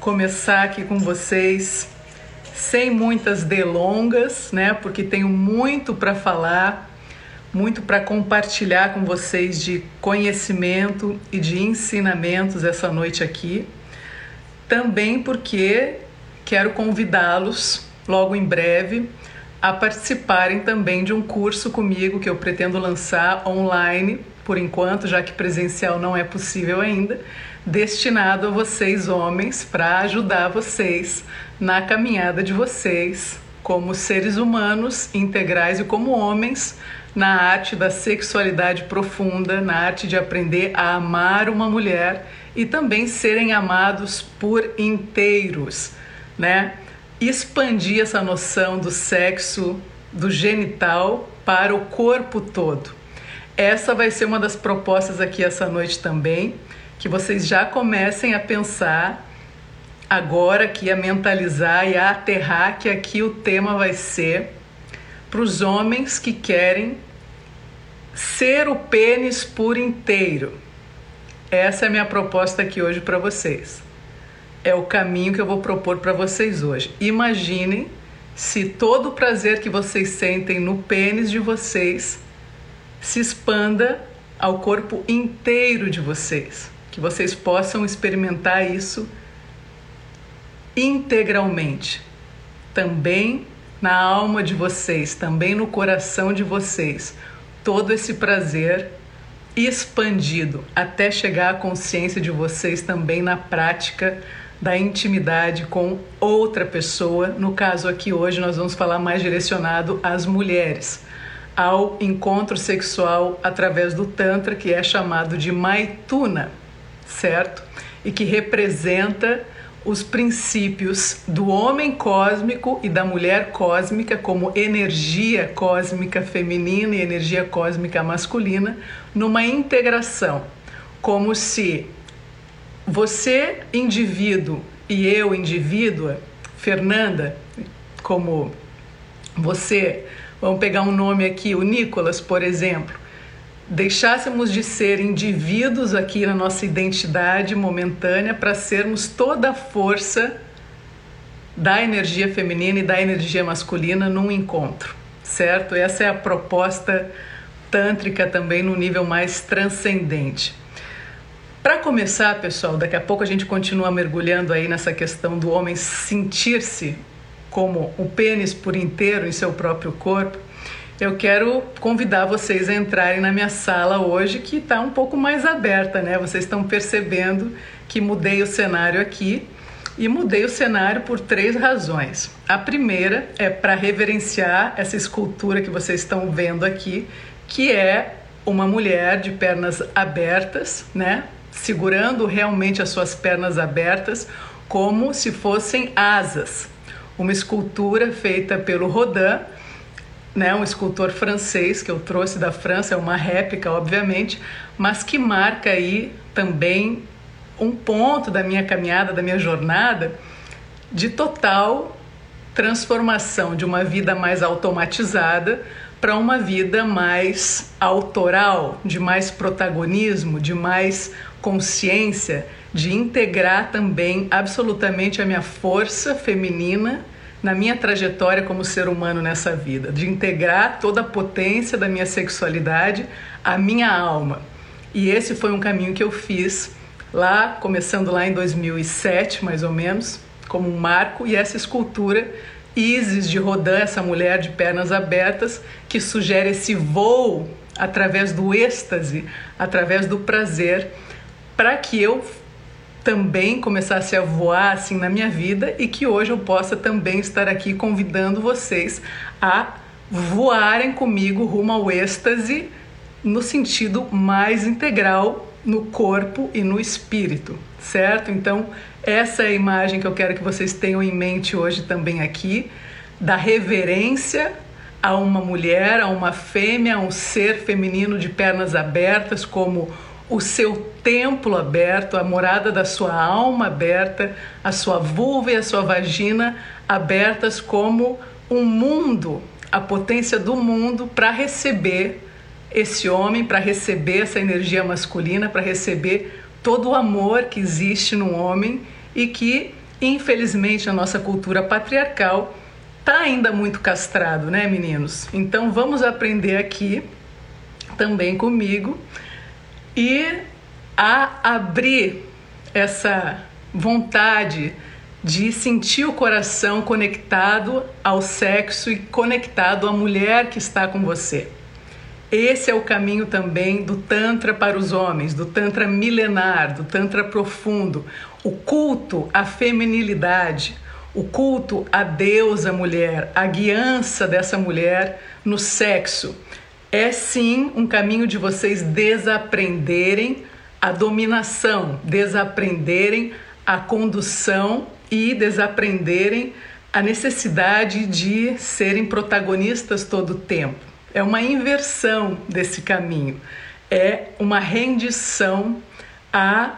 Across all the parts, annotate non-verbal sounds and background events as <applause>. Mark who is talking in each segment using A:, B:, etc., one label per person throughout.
A: começar aqui com vocês sem muitas delongas, né? Porque tenho muito para falar, muito para compartilhar com vocês de conhecimento e de ensinamentos essa noite aqui. Também porque quero convidá-los logo em breve a participarem também de um curso comigo que eu pretendo lançar online por enquanto, já que presencial não é possível ainda destinado a vocês, homens, para ajudar vocês na caminhada de vocês como seres humanos integrais e como homens na arte da sexualidade profunda, na arte de aprender a amar uma mulher e também serem amados por inteiros, né? Expandir essa noção do sexo, do genital para o corpo todo. Essa vai ser uma das propostas aqui essa noite também que vocês já comecem a pensar agora aqui, a mentalizar e a aterrar que aqui o tema vai ser para os homens que querem ser o pênis por inteiro. Essa é a minha proposta aqui hoje para vocês. É o caminho que eu vou propor para vocês hoje. Imaginem se todo o prazer que vocês sentem no pênis de vocês se expanda ao corpo inteiro de vocês que vocês possam experimentar isso integralmente, também na alma de vocês, também no coração de vocês, todo esse prazer expandido até chegar à consciência de vocês também na prática da intimidade com outra pessoa. No caso aqui hoje nós vamos falar mais direcionado às mulheres, ao encontro sexual através do tantra que é chamado de maituna certo? E que representa os princípios do homem cósmico e da mulher cósmica como energia cósmica feminina e energia cósmica masculina numa integração, como se você indivíduo e eu indivídua, Fernanda, como você, vamos pegar um nome aqui, o Nicolas, por exemplo, deixássemos de ser indivíduos aqui na nossa identidade momentânea para sermos toda a força da energia feminina e da energia masculina num encontro, certo? Essa é a proposta tântrica também no nível mais transcendente. Para começar, pessoal, daqui a pouco a gente continua mergulhando aí nessa questão do homem sentir-se como o pênis por inteiro em seu próprio corpo eu quero convidar vocês a entrarem na minha sala hoje, que está um pouco mais aberta, né? Vocês estão percebendo que mudei o cenário aqui e mudei o cenário por três razões. A primeira é para reverenciar essa escultura que vocês estão vendo aqui, que é uma mulher de pernas abertas, né? Segurando realmente as suas pernas abertas como se fossem asas. Uma escultura feita pelo Rodin né, um escultor francês que eu trouxe da França, é uma réplica, obviamente, mas que marca aí também um ponto da minha caminhada, da minha jornada de total transformação de uma vida mais automatizada para uma vida mais autoral, de mais protagonismo, de mais consciência, de integrar também absolutamente a minha força feminina na minha trajetória como ser humano nessa vida, de integrar toda a potência da minha sexualidade à minha alma. E esse foi um caminho que eu fiz lá, começando lá em 2007, mais ou menos, como um marco, e essa escultura Isis de Rodin, essa mulher de pernas abertas, que sugere esse voo através do êxtase, através do prazer, para que eu também começasse a voar assim na minha vida e que hoje eu possa também estar aqui convidando vocês a voarem comigo rumo ao êxtase no sentido mais integral no corpo e no espírito, certo? Então, essa é a imagem que eu quero que vocês tenham em mente hoje também aqui, da reverência a uma mulher, a uma fêmea, a um ser feminino de pernas abertas, como o seu templo aberto, a morada da sua alma aberta, a sua vulva e a sua vagina abertas como um mundo, a potência do mundo para receber esse homem, para receber essa energia masculina, para receber todo o amor que existe no homem e que, infelizmente, na nossa cultura patriarcal está ainda muito castrado, né, meninos? Então vamos aprender aqui também comigo e a abrir essa vontade de sentir o coração conectado ao sexo e conectado à mulher que está com você. Esse é o caminho também do Tantra para os homens, do Tantra milenar, do Tantra profundo, o culto à feminilidade, o culto à deusa mulher, a guiança dessa mulher no sexo. É sim um caminho de vocês desaprenderem a dominação, desaprenderem a condução e desaprenderem a necessidade de serem protagonistas todo o tempo. É uma inversão desse caminho, é uma rendição à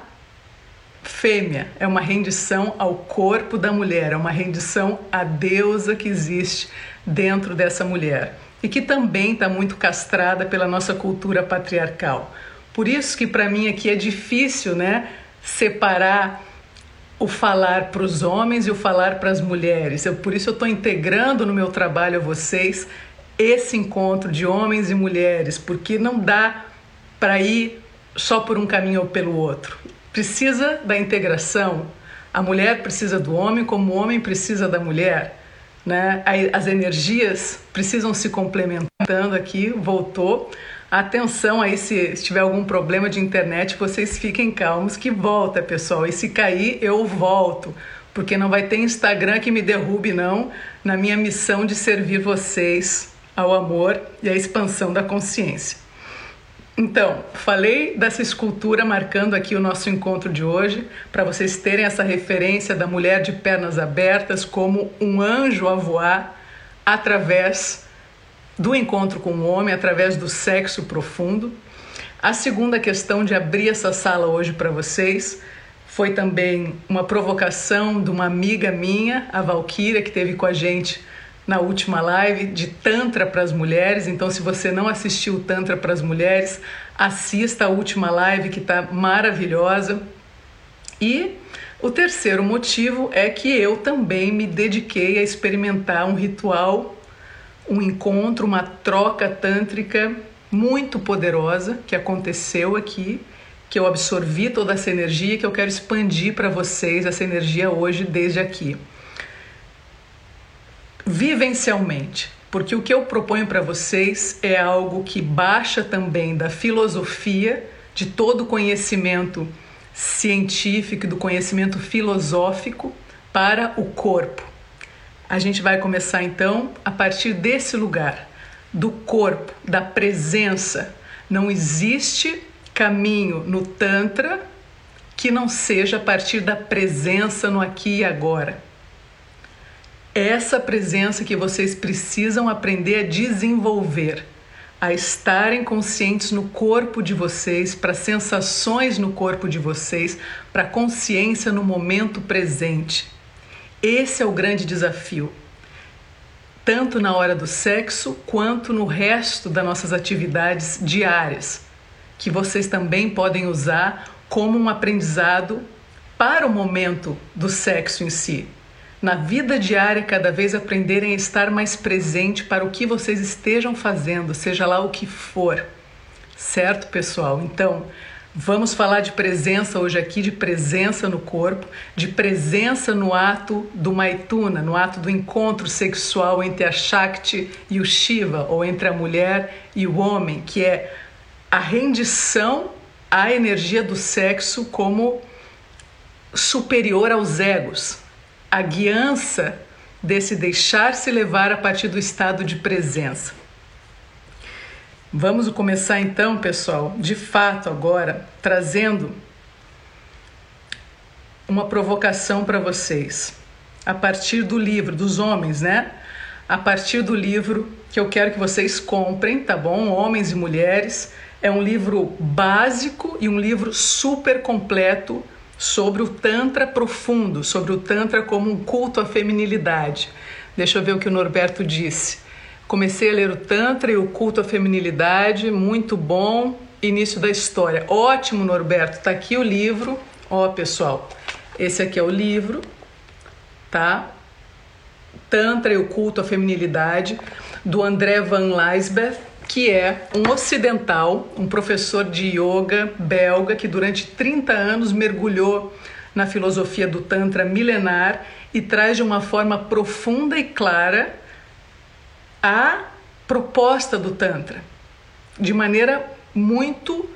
A: fêmea, é uma rendição ao corpo da mulher, é uma rendição à deusa que existe dentro dessa mulher e que também está muito castrada pela nossa cultura patriarcal. Por isso que para mim aqui é difícil, né, separar o falar para os homens e o falar para as mulheres. Eu, por isso eu estou integrando no meu trabalho a vocês esse encontro de homens e mulheres, porque não dá para ir só por um caminho ou pelo outro. Precisa da integração. A mulher precisa do homem, como o homem precisa da mulher. Né? As energias precisam se complementando aqui. Voltou. Atenção aí se, se tiver algum problema de internet, vocês fiquem calmos que volta, pessoal. E se cair, eu volto, porque não vai ter Instagram que me derrube não na minha missão de servir vocês ao amor e à expansão da consciência. Então, falei dessa escultura marcando aqui o nosso encontro de hoje, para vocês terem essa referência da mulher de pernas abertas como um anjo a voar através do encontro com o homem através do sexo profundo. A segunda questão de abrir essa sala hoje para vocês foi também uma provocação de uma amiga minha, a Valquíria, que teve com a gente na última live de Tantra para as mulheres. Então, se você não assistiu Tantra para as mulheres, assista a última live que está maravilhosa. E o terceiro motivo é que eu também me dediquei a experimentar um ritual um encontro, uma troca tântrica muito poderosa que aconteceu aqui, que eu absorvi toda essa energia que eu quero expandir para vocês essa energia hoje desde aqui. Vivencialmente, porque o que eu proponho para vocês é algo que baixa também da filosofia, de todo conhecimento científico, do conhecimento filosófico para o corpo. A gente vai começar então a partir desse lugar, do corpo, da presença. Não existe caminho no Tantra que não seja a partir da presença no aqui e agora. Essa presença que vocês precisam aprender a desenvolver, a estarem conscientes no corpo de vocês, para sensações no corpo de vocês, para consciência no momento presente. Esse é o grande desafio, tanto na hora do sexo quanto no resto das nossas atividades diárias, que vocês também podem usar como um aprendizado para o momento do sexo em si. Na vida diária, cada vez aprenderem a estar mais presente para o que vocês estejam fazendo, seja lá o que for. Certo, pessoal? Então, Vamos falar de presença hoje aqui, de presença no corpo, de presença no ato do Maituna, no ato do encontro sexual entre a Shakti e o Shiva, ou entre a mulher e o homem, que é a rendição à energia do sexo como superior aos egos, a guiança desse deixar-se levar a partir do estado de presença. Vamos começar então, pessoal, de fato agora, trazendo uma provocação para vocês. A partir do livro dos homens, né? A partir do livro que eu quero que vocês comprem, tá bom? Homens e mulheres. É um livro básico e um livro super completo sobre o Tantra profundo, sobre o Tantra como um culto à feminilidade. Deixa eu ver o que o Norberto disse. Comecei a ler o Tantra e o culto à feminilidade, muito bom. Início da história. Ótimo, Norberto. Tá aqui o livro. Ó, pessoal, esse aqui é o livro, tá? Tantra e o culto à feminilidade, do André Van Leisbeth, que é um ocidental, um professor de yoga belga que durante 30 anos mergulhou na filosofia do Tantra milenar e traz de uma forma profunda e clara a proposta do Tantra de maneira muito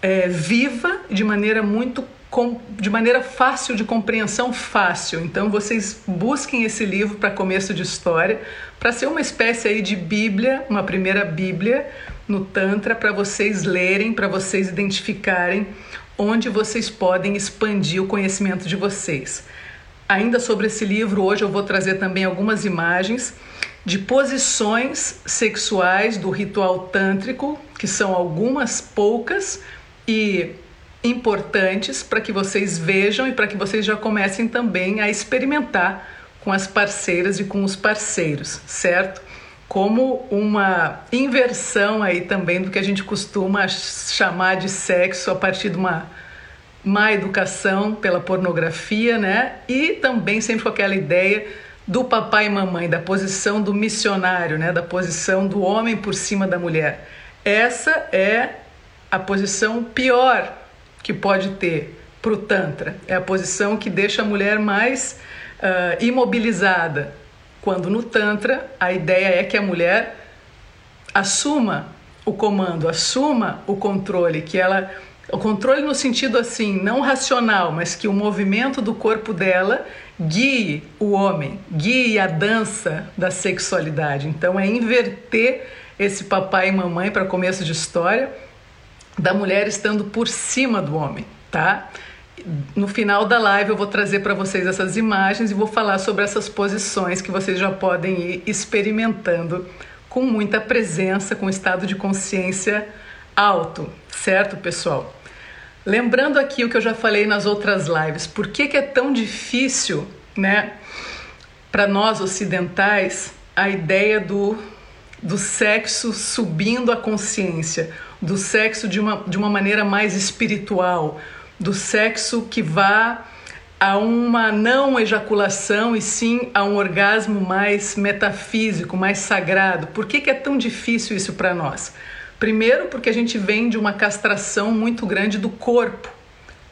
A: é, viva, de maneira muito com, de maneira fácil de compreensão fácil. Então vocês busquem esse livro para começo de história, para ser uma espécie aí de Bíblia, uma primeira Bíblia no Tantra para vocês lerem, para vocês identificarem onde vocês podem expandir o conhecimento de vocês. Ainda sobre esse livro, hoje eu vou trazer também algumas imagens de posições sexuais do ritual tântrico, que são algumas poucas e importantes para que vocês vejam e para que vocês já comecem também a experimentar com as parceiras e com os parceiros, certo? Como uma inversão aí também do que a gente costuma chamar de sexo a partir de uma má educação pela pornografia, né? E também sempre com aquela ideia do papai e mamãe, da posição do missionário, né, da posição do homem por cima da mulher. Essa é a posição pior que pode ter para o Tantra. É a posição que deixa a mulher mais uh, imobilizada. Quando no Tantra a ideia é que a mulher assuma o comando, assuma o controle, que ela o controle no sentido assim, não racional, mas que o movimento do corpo dela guie o homem, guie a dança da sexualidade. Então é inverter esse papai e mamãe para começo de história da mulher estando por cima do homem, tá? No final da live eu vou trazer para vocês essas imagens e vou falar sobre essas posições que vocês já podem ir experimentando com muita presença, com estado de consciência alto, certo, pessoal? Lembrando aqui o que eu já falei nas outras lives, por que, que é tão difícil, né, para nós ocidentais, a ideia do, do sexo subindo a consciência, do sexo de uma, de uma maneira mais espiritual, do sexo que vá a uma não ejaculação e sim a um orgasmo mais metafísico, mais sagrado. Por que, que é tão difícil isso para nós? Primeiro, porque a gente vem de uma castração muito grande do corpo,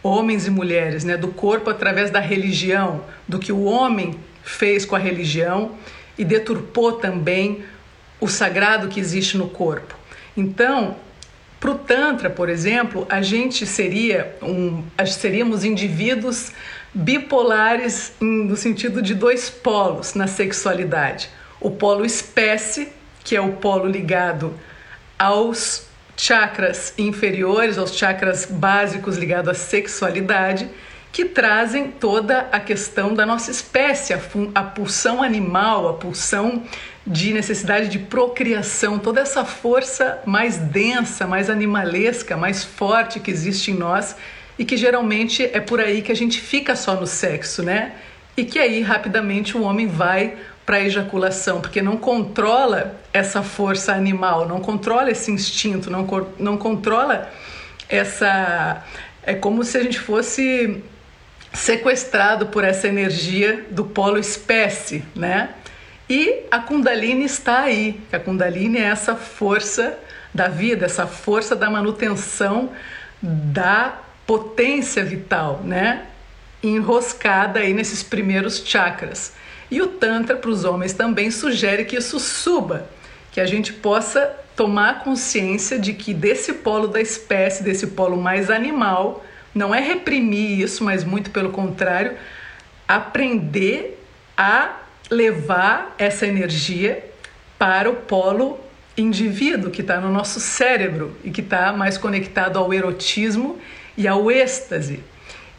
A: homens e mulheres, né? do corpo através da religião, do que o homem fez com a religião e deturpou também o sagrado que existe no corpo. Então, para o Tantra, por exemplo, a gente seria um, seríamos indivíduos bipolares no sentido de dois polos na sexualidade. O polo espécie, que é o polo ligado aos chakras inferiores, aos chakras básicos ligados à sexualidade, que trazem toda a questão da nossa espécie, a, a pulsão animal, a pulsão de necessidade de procriação, toda essa força mais densa, mais animalesca, mais forte que existe em nós e que geralmente é por aí que a gente fica só no sexo, né? E que aí rapidamente o homem vai para a ejaculação, porque não controla essa força animal, não controla esse instinto, não, não controla essa. É como se a gente fosse sequestrado por essa energia do polo espécie, né? E a Kundalini está aí. A Kundalini é essa força da vida, essa força da manutenção da potência vital, né? Enroscada aí nesses primeiros chakras. E o Tantra para os homens também sugere que isso suba, que a gente possa tomar consciência de que desse polo da espécie, desse polo mais animal, não é reprimir isso, mas muito pelo contrário, aprender a levar essa energia para o polo indivíduo que está no nosso cérebro e que está mais conectado ao erotismo e ao êxtase.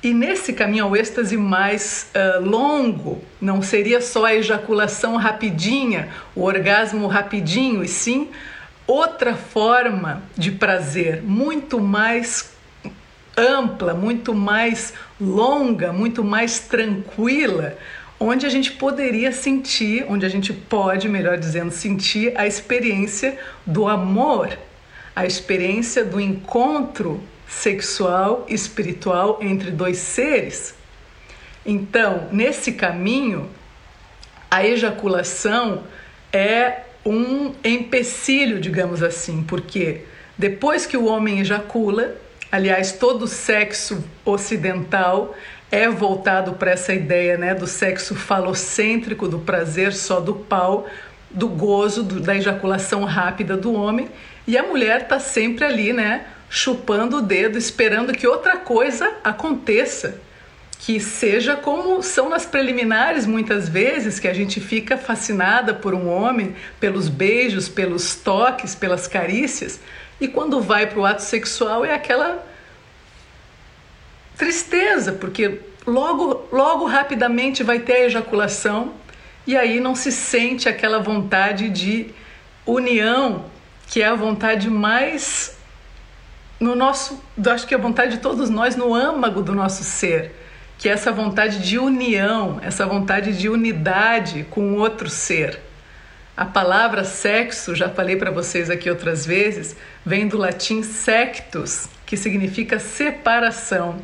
A: E nesse caminho ao êxtase mais uh, longo, não seria só a ejaculação rapidinha, o orgasmo rapidinho, e sim outra forma de prazer, muito mais ampla, muito mais longa, muito mais tranquila, onde a gente poderia sentir, onde a gente pode, melhor dizendo, sentir a experiência do amor, a experiência do encontro sexual e espiritual entre dois seres. Então, nesse caminho, a ejaculação é um empecilho, digamos assim, porque depois que o homem ejacula, aliás, todo sexo ocidental é voltado para essa ideia né, do sexo falocêntrico, do prazer só do pau, do gozo, do, da ejaculação rápida do homem, e a mulher está sempre ali, né, chupando o dedo, esperando que outra coisa aconteça, que seja como são nas preliminares muitas vezes, que a gente fica fascinada por um homem, pelos beijos, pelos toques, pelas carícias, e quando vai para o ato sexual é aquela tristeza, porque logo, logo rapidamente vai ter a ejaculação e aí não se sente aquela vontade de união, que é a vontade mais no nosso, acho que é a vontade de todos nós no âmago do nosso ser, que é essa vontade de união, essa vontade de unidade com outro ser. A palavra sexo, já falei para vocês aqui outras vezes, vem do latim sectus, que significa separação,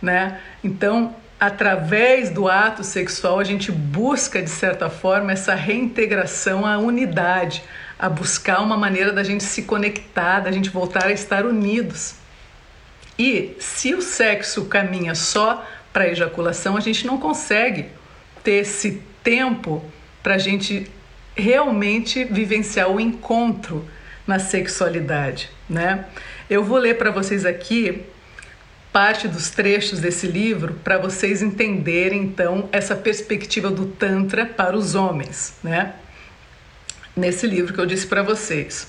A: né? Então, através do ato sexual, a gente busca de certa forma essa reintegração à unidade, a buscar uma maneira da gente se conectar, da gente voltar a estar unidos. E se o sexo caminha só para a ejaculação, a gente não consegue ter esse tempo para a gente realmente vivenciar o encontro na sexualidade, né? Eu vou ler para vocês aqui parte dos trechos desse livro para vocês entenderem então essa perspectiva do tantra para os homens, né? nesse livro que eu disse para vocês.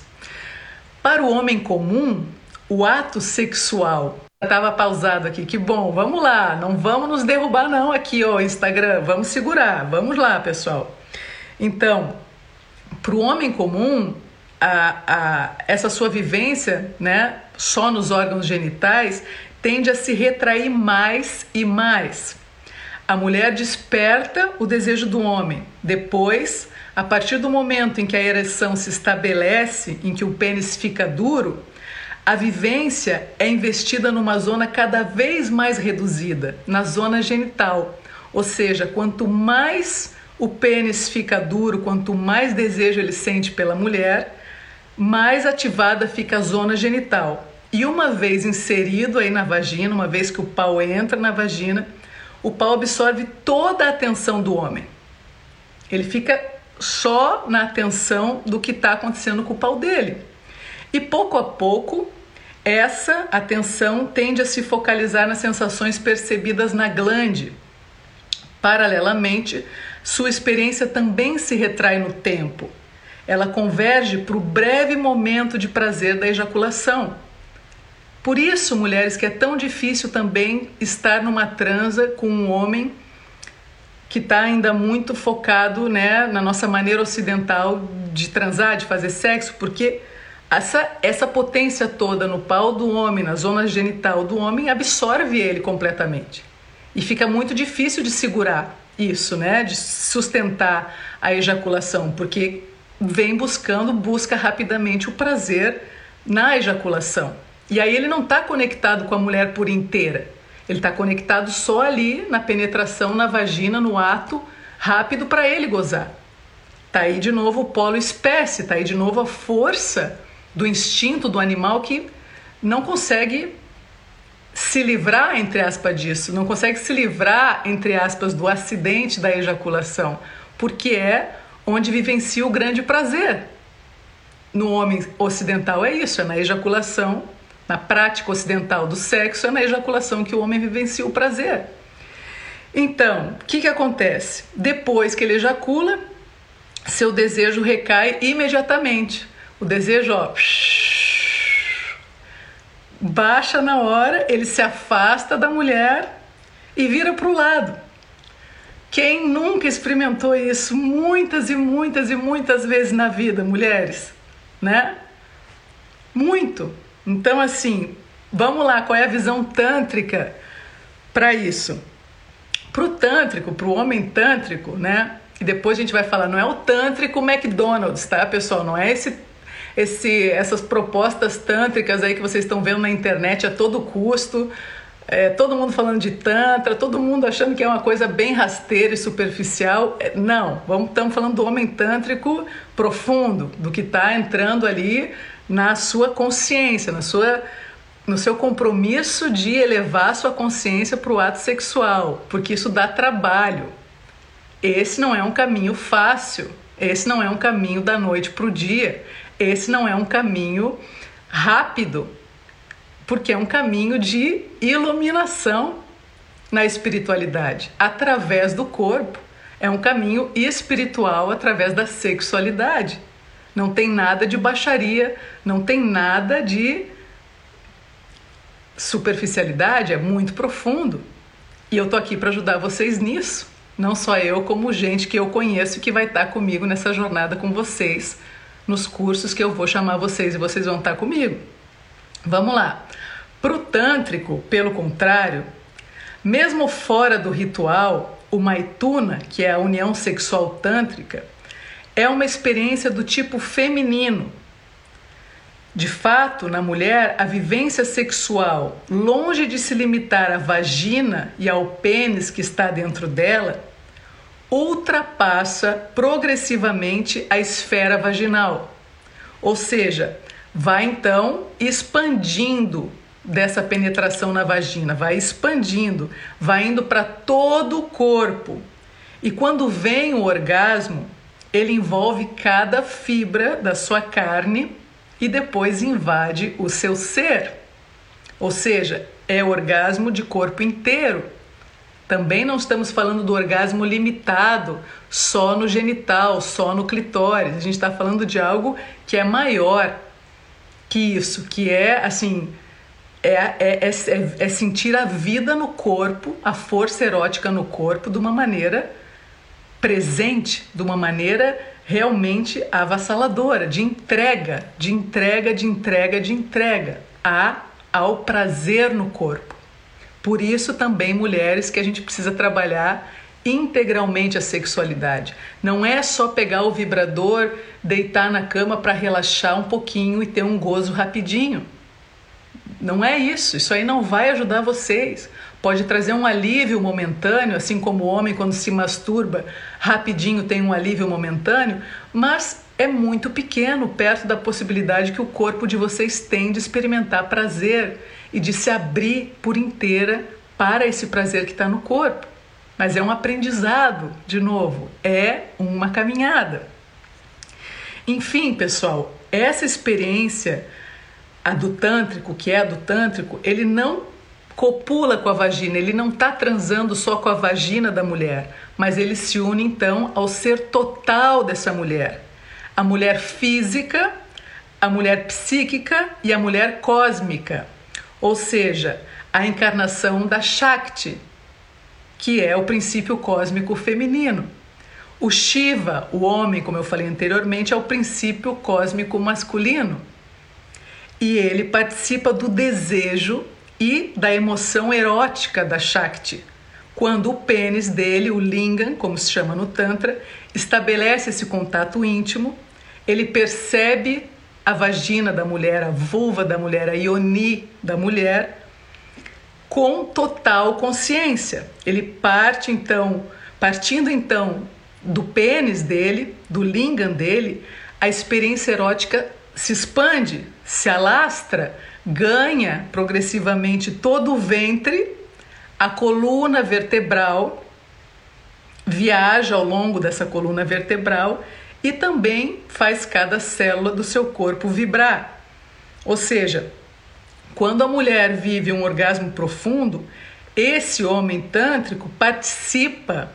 A: Para o homem comum, o ato sexual estava pausado aqui. Que bom, vamos lá, não vamos nos derrubar não aqui, ó, Instagram, vamos segurar, vamos lá, pessoal. Então, para o homem comum, a, a, essa sua vivência, né, só nos órgãos genitais, tende a se retrair mais e mais. A mulher desperta o desejo do homem, depois a partir do momento em que a ereção se estabelece, em que o pênis fica duro, a vivência é investida numa zona cada vez mais reduzida, na zona genital. Ou seja, quanto mais o pênis fica duro, quanto mais desejo ele sente pela mulher, mais ativada fica a zona genital. E uma vez inserido aí na vagina, uma vez que o pau entra na vagina, o pau absorve toda a atenção do homem. Ele fica só na atenção do que está acontecendo com o pau dele. E pouco a pouco, essa atenção tende a se focalizar nas sensações percebidas na glande. Paralelamente, sua experiência também se retrai no tempo. Ela converge para o breve momento de prazer da ejaculação. Por isso, mulheres, que é tão difícil também estar numa transa com um homem que está ainda muito focado né, na nossa maneira ocidental de transar, de fazer sexo, porque essa, essa potência toda no pau do homem, na zona genital do homem, absorve ele completamente. E fica muito difícil de segurar isso, né? De sustentar a ejaculação, porque vem buscando, busca rapidamente o prazer na ejaculação. E aí ele não está conectado com a mulher por inteira. Ele está conectado só ali na penetração na vagina, no ato rápido para ele gozar. Tá aí de novo o polo espécie, tá aí de novo a força do instinto do animal que não consegue se livrar, entre aspas, disso, não consegue se livrar, entre aspas, do acidente da ejaculação, porque é onde vivencia o grande prazer. No homem ocidental é isso, é na ejaculação na prática ocidental do sexo, é na ejaculação que o homem vivencia o prazer. Então, o que, que acontece? Depois que ele ejacula, seu desejo recai imediatamente, O desejo, ó, baixa na hora, ele se afasta da mulher e vira para o lado. Quem nunca experimentou isso muitas e muitas e muitas vezes na vida, mulheres, né? Muito. Então, assim, vamos lá, qual é a visão tântrica para isso? Para o tântrico, para o homem tântrico, né? E depois a gente vai falar, não é o tântrico McDonald's, tá, pessoal? Não é esse, esse, essas propostas tântricas aí que vocês estão vendo na internet a todo custo. É, todo mundo falando de tantra, todo mundo achando que é uma coisa bem rasteira e superficial. É, não, estamos falando do homem tântrico profundo, do que está entrando ali na sua consciência, na sua, no seu compromisso de elevar sua consciência para o ato sexual, porque isso dá trabalho. Esse não é um caminho fácil, esse não é um caminho da noite para o dia, esse não é um caminho rápido, porque é um caminho de iluminação na espiritualidade através do corpo. É um caminho espiritual através da sexualidade. Não tem nada de baixaria, não tem nada de superficialidade, é muito profundo. E eu tô aqui para ajudar vocês nisso. Não só eu, como gente que eu conheço que vai estar tá comigo nessa jornada com vocês, nos cursos que eu vou chamar vocês e vocês vão estar tá comigo. Vamos lá. Para o tântrico, pelo contrário, mesmo fora do ritual, o maituna, que é a união sexual tântrica, é uma experiência do tipo feminino. De fato, na mulher, a vivência sexual, longe de se limitar à vagina e ao pênis que está dentro dela, ultrapassa progressivamente a esfera vaginal. Ou seja, vai então expandindo dessa penetração na vagina, vai expandindo, vai indo para todo o corpo. E quando vem o orgasmo, ele envolve cada fibra da sua carne e depois invade o seu ser. Ou seja, é orgasmo de corpo inteiro. Também não estamos falando do orgasmo limitado só no genital, só no clitóris. A gente está falando de algo que é maior que isso, que é assim. É, é, é, é, sentir a vida no corpo, a força erótica no corpo de uma maneira presente de uma maneira realmente avassaladora, de entrega, de entrega, de entrega, de entrega a, ao prazer no corpo. Por isso também mulheres que a gente precisa trabalhar integralmente a sexualidade. Não é só pegar o vibrador, deitar na cama para relaxar um pouquinho e ter um gozo rapidinho. Não é isso, isso aí não vai ajudar vocês. Pode trazer um alívio momentâneo, assim como o homem quando se masturba, rapidinho tem um alívio momentâneo, mas é muito pequeno perto da possibilidade que o corpo de vocês tem de experimentar prazer e de se abrir por inteira para esse prazer que está no corpo. Mas é um aprendizado, de novo, é uma caminhada. Enfim, pessoal, essa experiência a do tântrico, que é a do tântrico, ele não copula com a vagina, ele não está transando só com a vagina da mulher, mas ele se une então ao ser total dessa mulher. A mulher física, a mulher psíquica e a mulher cósmica. Ou seja, a encarnação da Shakti, que é o princípio cósmico feminino. O Shiva, o homem, como eu falei anteriormente, é o princípio cósmico masculino e ele participa do desejo e da emoção erótica da Shakti. Quando o pênis dele, o lingam, como se chama no Tantra, estabelece esse contato íntimo, ele percebe a vagina da mulher, a vulva da mulher, a ioni da mulher, com total consciência. Ele parte então, partindo então do pênis dele, do lingam dele, a experiência erótica se expande, se alastra, ganha progressivamente todo o ventre, a coluna vertebral viaja ao longo dessa coluna vertebral e também faz cada célula do seu corpo vibrar. Ou seja, quando a mulher vive um orgasmo profundo, esse homem tântrico participa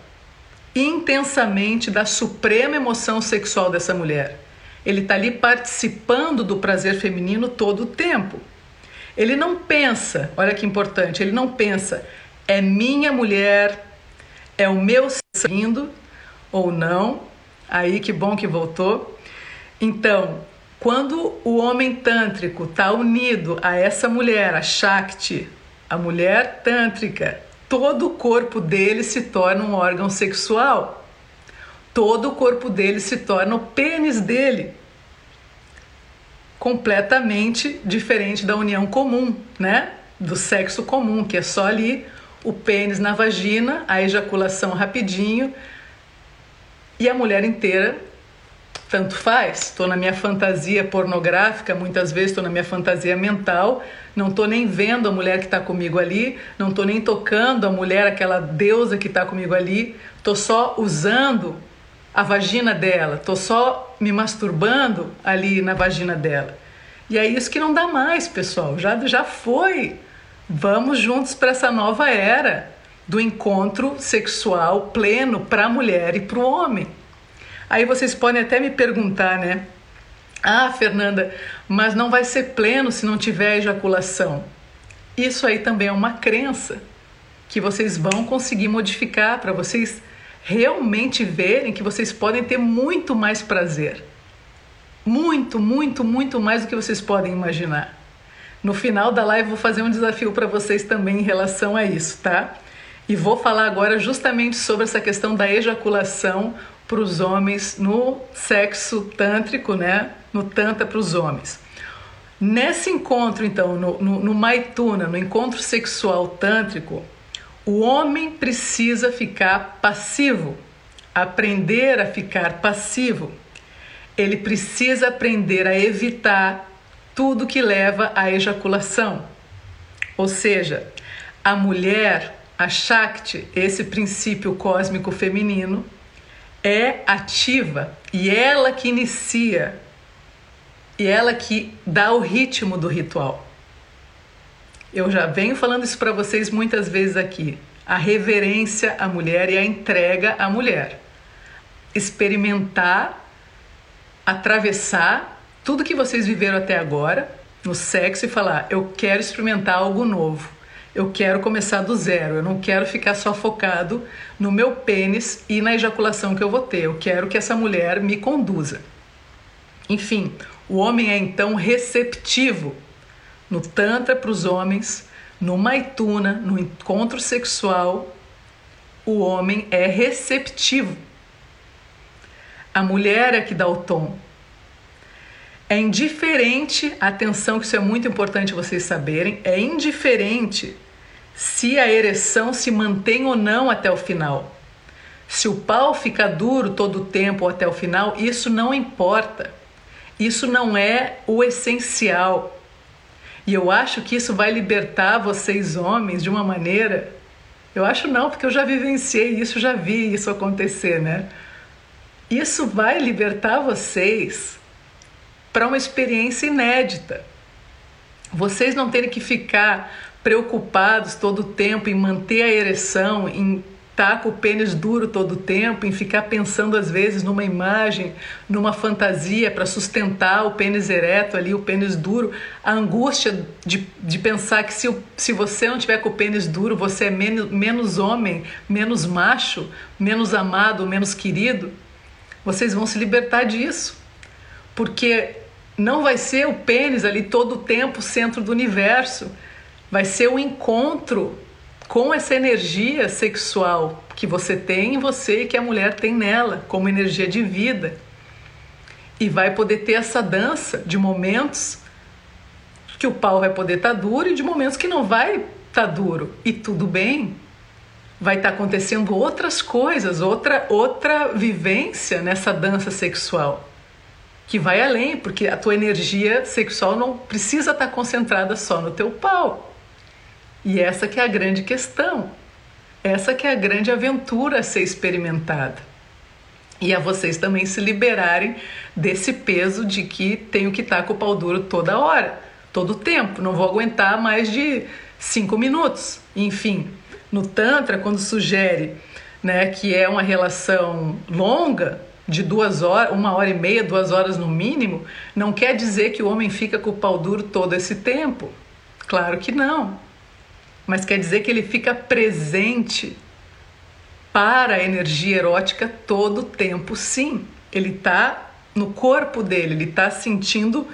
A: intensamente da suprema emoção sexual dessa mulher Ele está ali participando do prazer feminino todo o tempo. Ele não pensa, olha que importante, ele não pensa, é minha mulher, é o meu saindo ou não. Aí que bom que voltou. Então, quando o homem tântrico está unido a essa mulher, a Shakti, a mulher tântrica, todo o corpo dele se torna um órgão sexual. Todo o corpo dele se torna o pênis dele. Completamente diferente da união comum, né? Do sexo comum, que é só ali o pênis na vagina, a ejaculação rapidinho e a mulher inteira tanto faz. Estou na minha fantasia pornográfica, muitas vezes estou na minha fantasia mental, não estou nem vendo a mulher que está comigo ali, não estou nem tocando a mulher, aquela deusa que está comigo ali, estou só usando a vagina dela, estou só me masturbando ali na vagina dela. E é isso que não dá mais, pessoal, já, já foi. Vamos juntos para essa nova era do encontro sexual pleno para a mulher e para o homem. Aí vocês podem até me perguntar, né? Ah, Fernanda, mas não vai ser pleno se não tiver ejaculação. Isso aí também é uma crença que vocês vão conseguir modificar para vocês realmente verem que vocês podem ter muito mais prazer. Muito, muito, muito mais do que vocês podem imaginar. No final da live vou fazer um desafio para vocês também em relação a isso, tá? E vou falar agora justamente sobre essa questão da ejaculação para os homens no sexo tântrico, né? No tantra para os homens. Nesse encontro, então, no, no, no Maituna, no encontro sexual tântrico, o homem precisa ficar passivo, aprender a ficar passivo. Ele precisa aprender a evitar tudo que leva à ejaculação. Ou seja, a mulher, a Shakti, esse princípio cósmico feminino, é ativa e ela que inicia e ela que dá o ritmo do ritual. Eu já venho falando isso para vocês muitas vezes aqui. A reverência à mulher e a entrega à mulher. Experimentar, atravessar tudo que vocês viveram até agora no sexo e falar: eu quero experimentar algo novo. Eu quero começar do zero. Eu não quero ficar só focado no meu pênis e na ejaculação que eu vou ter. Eu quero que essa mulher me conduza. Enfim, o homem é então receptivo no Tantra para os homens, no Maituna, no encontro sexual. O homem é receptivo. A mulher é que dá o tom. É indiferente, atenção, que isso é muito importante vocês saberem, é indiferente se a ereção se mantém ou não até o final. Se o pau fica duro todo o tempo ou até o final, isso não importa. Isso não é o essencial. E eu acho que isso vai libertar vocês homens de uma maneira. Eu acho não, porque eu já vivenciei isso, já vi isso acontecer, né? Isso vai libertar vocês para uma experiência inédita. Vocês não terem que ficar preocupados todo o tempo em manter a ereção, em tá com o pênis duro todo o tempo, em ficar pensando às vezes numa imagem, numa fantasia para sustentar o pênis ereto ali, o pênis duro, a angústia de, de pensar que se, se você não tiver com o pênis duro, você é menos, menos homem, menos macho, menos amado, menos querido. Vocês vão se libertar disso. Porque não vai ser o pênis ali todo o tempo centro do universo. Vai ser o encontro com essa energia sexual que você tem em você e que a mulher tem nela, como energia de vida. E vai poder ter essa dança de momentos que o pau vai poder estar tá duro e de momentos que não vai estar tá duro. E tudo bem. Vai estar tá acontecendo outras coisas, outra outra vivência nessa dança sexual que vai além, porque a tua energia sexual não precisa estar concentrada só no teu pau. E essa que é a grande questão. Essa que é a grande aventura a ser experimentada. E a vocês também se liberarem desse peso de que tenho que estar com o pau duro toda hora, todo o tempo. Não vou aguentar mais de cinco minutos. Enfim, no Tantra, quando sugere né, que é uma relação longa, de duas horas, uma hora e meia, duas horas no mínimo, não quer dizer que o homem fica com o pau duro todo esse tempo. Claro que não. Mas quer dizer que ele fica presente para a energia erótica todo o tempo, sim. Ele está no corpo dele, ele está sentindo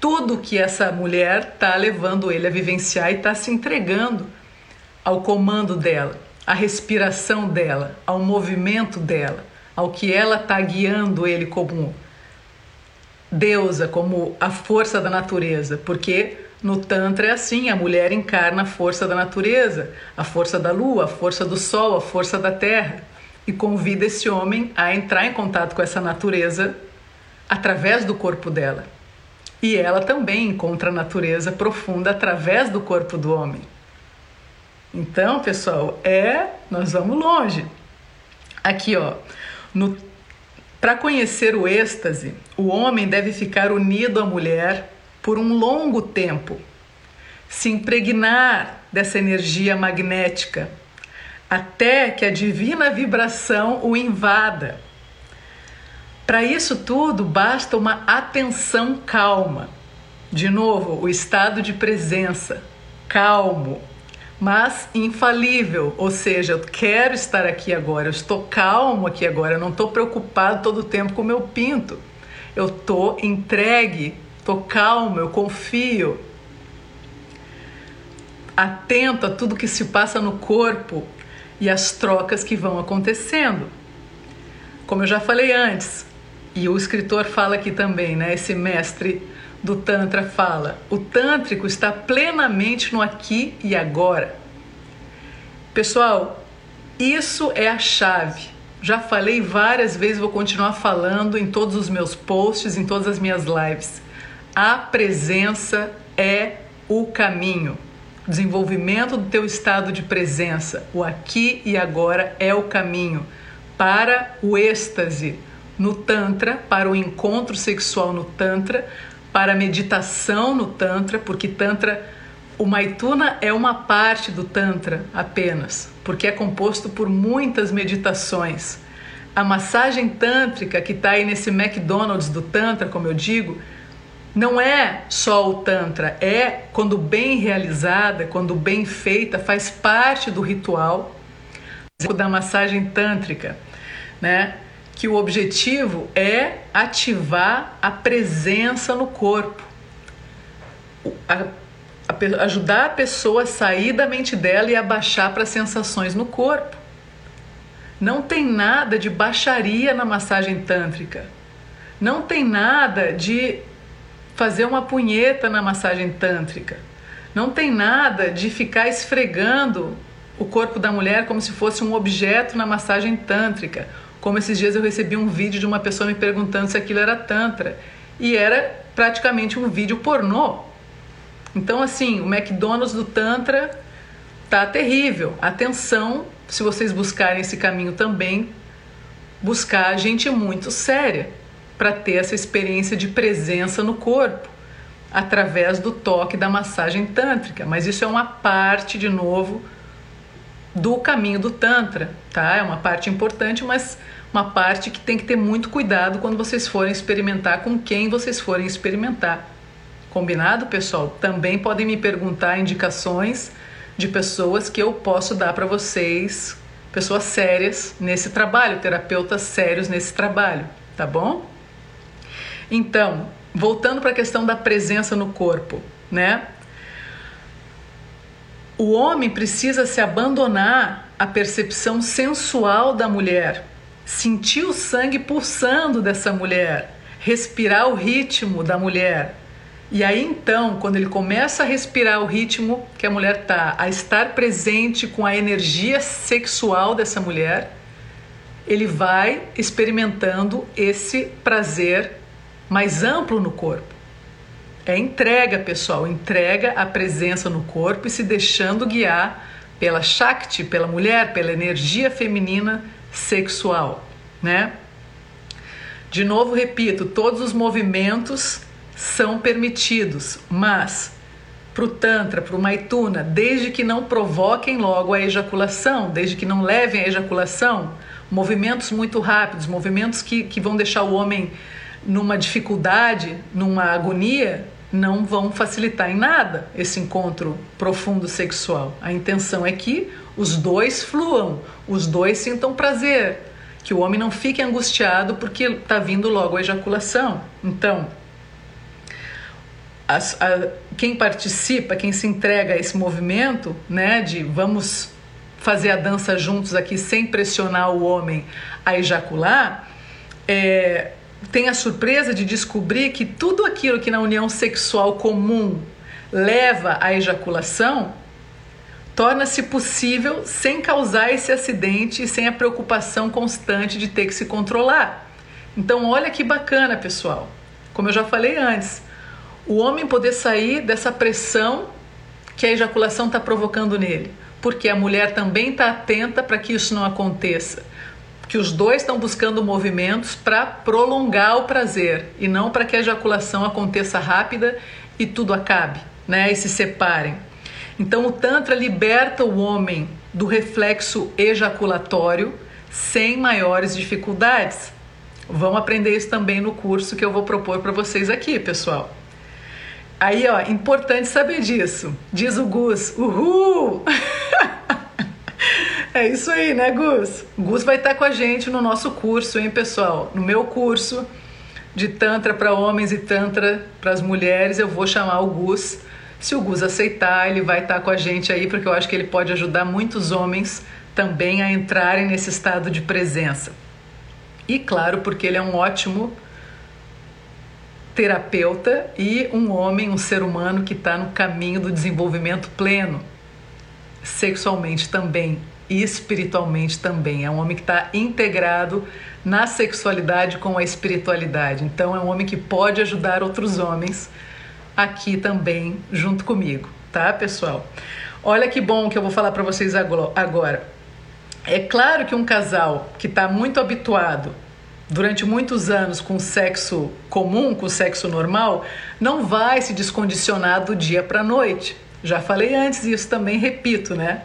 A: tudo que essa mulher está levando ele a vivenciar e está se entregando ao comando dela, à respiração dela, ao movimento dela ao que ela está guiando ele como deusa, como a força da natureza, porque no Tantra é assim: a mulher encarna a força da natureza, a força da lua, a força do sol, a força da terra, e convida esse homem a entrar em contato com essa natureza através do corpo dela. E ela também encontra a natureza profunda através do corpo do homem. Então, pessoal, é, nós vamos longe. Aqui, ó, para conhecer o êxtase, o homem deve ficar unido à mulher por um longo tempo, se impregnar dessa energia magnética, até que a divina vibração o invada. Para isso tudo, basta uma atenção calma. De novo, o estado de presença, calmo, mas infalível, ou seja, eu quero estar aqui agora, eu estou calmo aqui agora, eu não estou preocupado todo o tempo com o meu pinto, eu estou entregue, estou calmo, eu confio, atento a tudo que se passa no corpo e as trocas que vão acontecendo. Como eu já falei antes, e o escritor fala aqui também, né? Esse mestre do Tantra fala: o Tântrico está plenamente no aqui e agora. Pessoal, isso é a chave. Já falei várias vezes, vou continuar falando em todos os meus posts, em todas as minhas lives. A presença é o caminho. Desenvolvimento do teu estado de presença, o aqui e agora é o caminho para o êxtase no Tantra, para o encontro sexual no Tantra, para meditação no Tantra, porque Tantra, o Maituna é uma parte do Tantra apenas, porque é composto por muitas meditações. A massagem tântrica que está aí nesse McDonald's do Tantra, como eu digo, não é só o Tantra, é quando bem realizada, quando bem feita, faz parte do ritual da massagem tântrica, né? que o objetivo é ativar a presença no corpo, a, a, ajudar a pessoa a sair da mente dela e abaixar para sensações no corpo. Não tem nada de baixaria na massagem tântrica. Não tem nada de fazer uma punheta na massagem tântrica. Não tem nada de ficar esfregando o corpo da mulher como se fosse um objeto na massagem tântrica como esses dias eu recebi um vídeo de uma pessoa me perguntando se aquilo era Tantra. E era praticamente um vídeo pornô. Então, assim, o McDonald's do Tantra tá terrível. Atenção, se vocês buscarem esse caminho também, buscar gente muito séria para ter essa experiência de presença no corpo através do toque da massagem tântrica. Mas isso é uma parte, de novo, do caminho do Tantra, tá? É uma parte importante, mas uma parte que tem que ter muito cuidado quando vocês forem experimentar com quem vocês forem experimentar. Combinado, pessoal? Também podem me perguntar indicações de pessoas que eu posso dar para vocês, pessoas sérias nesse trabalho, terapeutas sérios nesse trabalho, tá bom? Então, voltando para a questão da presença no corpo, né? O homem precisa se abandonar à percepção sensual da mulher sentir o sangue pulsando dessa mulher, respirar o ritmo da mulher. E aí então, quando ele começa a respirar o ritmo que a mulher tá, a estar presente com a energia sexual dessa mulher, ele vai experimentando esse prazer mais amplo no corpo. É entrega, pessoal, entrega a presença no corpo e se deixando guiar pela Shakti, pela mulher, pela energia feminina sexual, né? De novo, repito, todos os movimentos são permitidos, mas para o Tantra, para o Maituna, desde que não provoquem logo a ejaculação, desde que não levem a ejaculação, movimentos muito rápidos, movimentos que, que vão deixar o homem numa dificuldade, numa agonia, não vão facilitar em nada esse encontro profundo sexual. A intenção é que os dois fluam, os dois sintam prazer, que o homem não fique angustiado porque está vindo logo a ejaculação. Então, a, quem participa, quem se entrega a esse movimento, né, de vamos fazer a dança juntos aqui sem pressionar o homem a ejacular, é, tem a surpresa de descobrir que tudo aquilo que na união sexual comum leva à ejaculação torna-se possível sem causar esse acidente e sem a preocupação constante de ter que se controlar. Então, olha que bacana, pessoal. Como eu já falei antes, o homem poder sair dessa pressão que a ejaculação está provocando nele, porque a mulher também está atenta para que isso não aconteça que os dois estão buscando movimentos para prolongar o prazer e não para que a ejaculação aconteça rápida e tudo acabe, né? E se separem. Então o tantra liberta o homem do reflexo ejaculatório sem maiores dificuldades. Vamos aprender isso também no curso que eu vou propor para vocês aqui, pessoal. Aí, ó, importante saber disso. Diz o Gus, uhul! <laughs> É isso aí, né, Gus? Gus vai estar com a gente no nosso curso, hein, pessoal? No meu curso de Tantra para homens e Tantra para as mulheres, eu vou chamar o Gus. Se o Gus aceitar, ele vai estar com a gente aí, porque eu acho que ele pode ajudar muitos homens também a entrarem nesse estado de presença. E claro, porque ele é um ótimo terapeuta e um homem, um ser humano que está no caminho do desenvolvimento pleno, sexualmente também e espiritualmente também. É um homem que está integrado na sexualidade com a espiritualidade. Então, é um homem que pode ajudar outros homens aqui também, junto comigo, tá, pessoal? Olha que bom que eu vou falar para vocês agora. É claro que um casal que está muito habituado durante muitos anos com sexo comum, com sexo normal, não vai se descondicionar do dia para noite. Já falei antes isso também repito, né?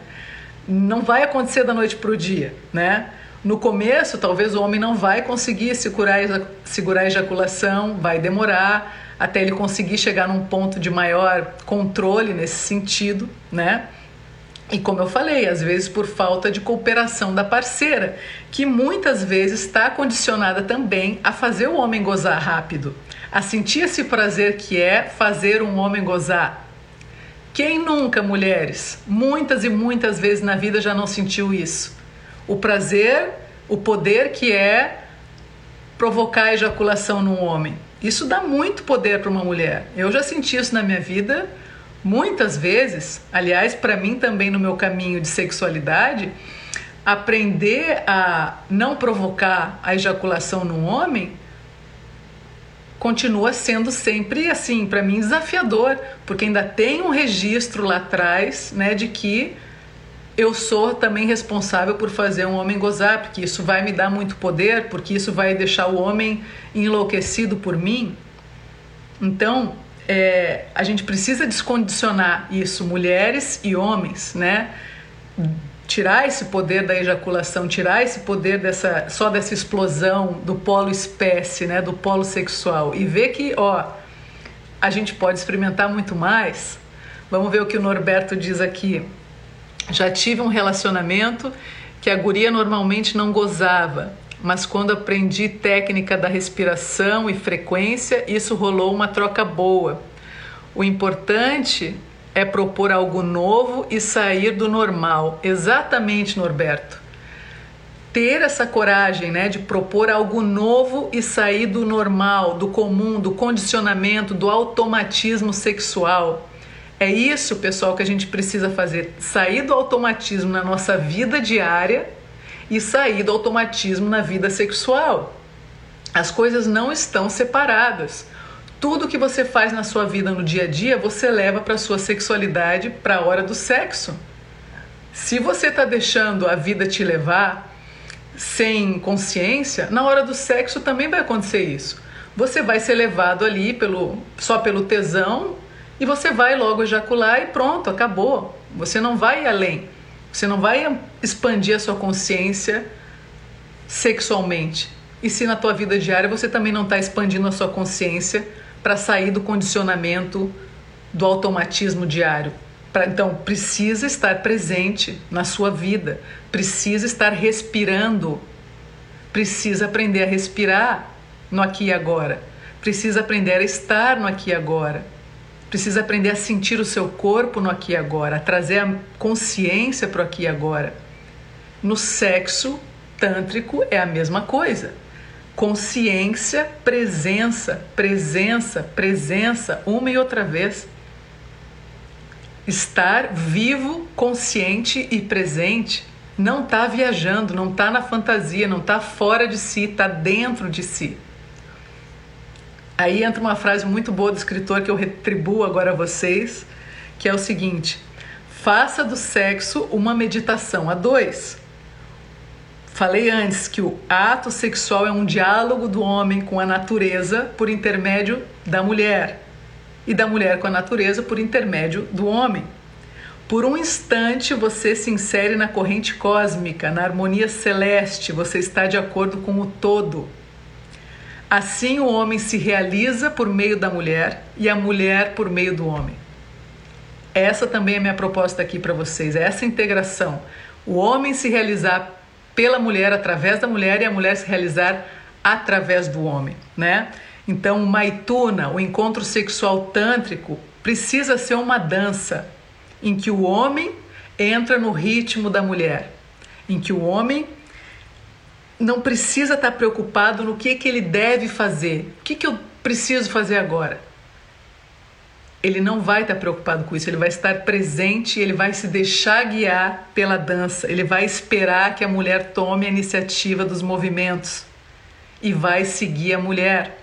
A: Não vai acontecer da noite para o dia, né? No começo, talvez o homem não vai conseguir segurar, segurar a ejaculação, vai demorar até ele conseguir chegar num ponto de maior controle nesse sentido, né? E como eu falei, às vezes por falta de cooperação da parceira, que muitas vezes está condicionada também a fazer o homem gozar rápido, a sentir esse prazer que é fazer um homem gozar quem nunca, mulheres, muitas e muitas vezes na vida já não sentiu isso? O prazer, o poder que é provocar a ejaculação num homem. Isso dá muito poder para uma mulher. Eu já senti isso na minha vida muitas vezes. Aliás, para mim também no meu caminho de sexualidade, aprender a não provocar a ejaculação num homem continua sendo sempre assim, para mim desafiador, porque ainda tem um registro lá atrás, né, de que eu sou também responsável por fazer um homem gozar, porque isso vai me dar muito poder, porque isso vai deixar o homem enlouquecido por mim. Então, é, a gente precisa descondicionar isso, mulheres e homens, né? Tirar esse poder da ejaculação, tirar esse poder dessa só dessa explosão do polo espécie, né, do polo sexual e ver que, ó, a gente pode experimentar muito mais. Vamos ver o que o Norberto diz aqui. Já tive um relacionamento que a guria normalmente não gozava, mas quando aprendi técnica da respiração e frequência, isso rolou uma troca boa. O importante é propor algo novo e sair do normal. Exatamente, Norberto. Ter essa coragem, né, de propor algo novo e sair do normal, do comum, do condicionamento, do automatismo sexual. É isso, pessoal, que a gente precisa fazer: sair do automatismo na nossa vida diária e sair do automatismo na vida sexual. As coisas não estão separadas. Tudo que você faz na sua vida no dia a dia, você leva para sua sexualidade para a hora do sexo. Se você está deixando a vida te levar sem consciência, na hora do sexo também vai acontecer isso. Você vai ser levado ali pelo, só pelo tesão e você vai logo ejacular e pronto, acabou. Você não vai além. Você não vai expandir a sua consciência sexualmente? E se na tua vida diária você também não está expandindo a sua consciência para sair do condicionamento do automatismo diário? Pra, então, precisa estar presente na sua vida, precisa estar respirando, precisa aprender a respirar no aqui e agora, precisa aprender a estar no aqui e agora, precisa aprender a sentir o seu corpo no aqui e agora, a trazer a consciência para o aqui e agora. No sexo tântrico é a mesma coisa. Consciência, presença, presença, presença, uma e outra vez estar vivo, consciente e presente. Não está viajando, não está na fantasia, não está fora de si, está dentro de si. Aí entra uma frase muito boa do escritor que eu retribuo agora a vocês, que é o seguinte: faça do sexo uma meditação a dois. Falei antes que o ato sexual é um diálogo do homem com a natureza por intermédio da mulher e da mulher com a natureza por intermédio do homem. Por um instante você se insere na corrente cósmica, na harmonia celeste, você está de acordo com o todo. Assim o homem se realiza por meio da mulher e a mulher por meio do homem. Essa também é minha proposta aqui para vocês, é essa integração. O homem se realizar pela mulher através da mulher e a mulher se realizar através do homem, né? Então, o Maituna, o encontro sexual tântrico, precisa ser uma dança em que o homem entra no ritmo da mulher, em que o homem não precisa estar preocupado no que, que ele deve fazer, o que, que eu preciso fazer agora. Ele não vai estar preocupado com isso, ele vai estar presente, ele vai se deixar guiar pela dança, ele vai esperar que a mulher tome a iniciativa dos movimentos e vai seguir a mulher.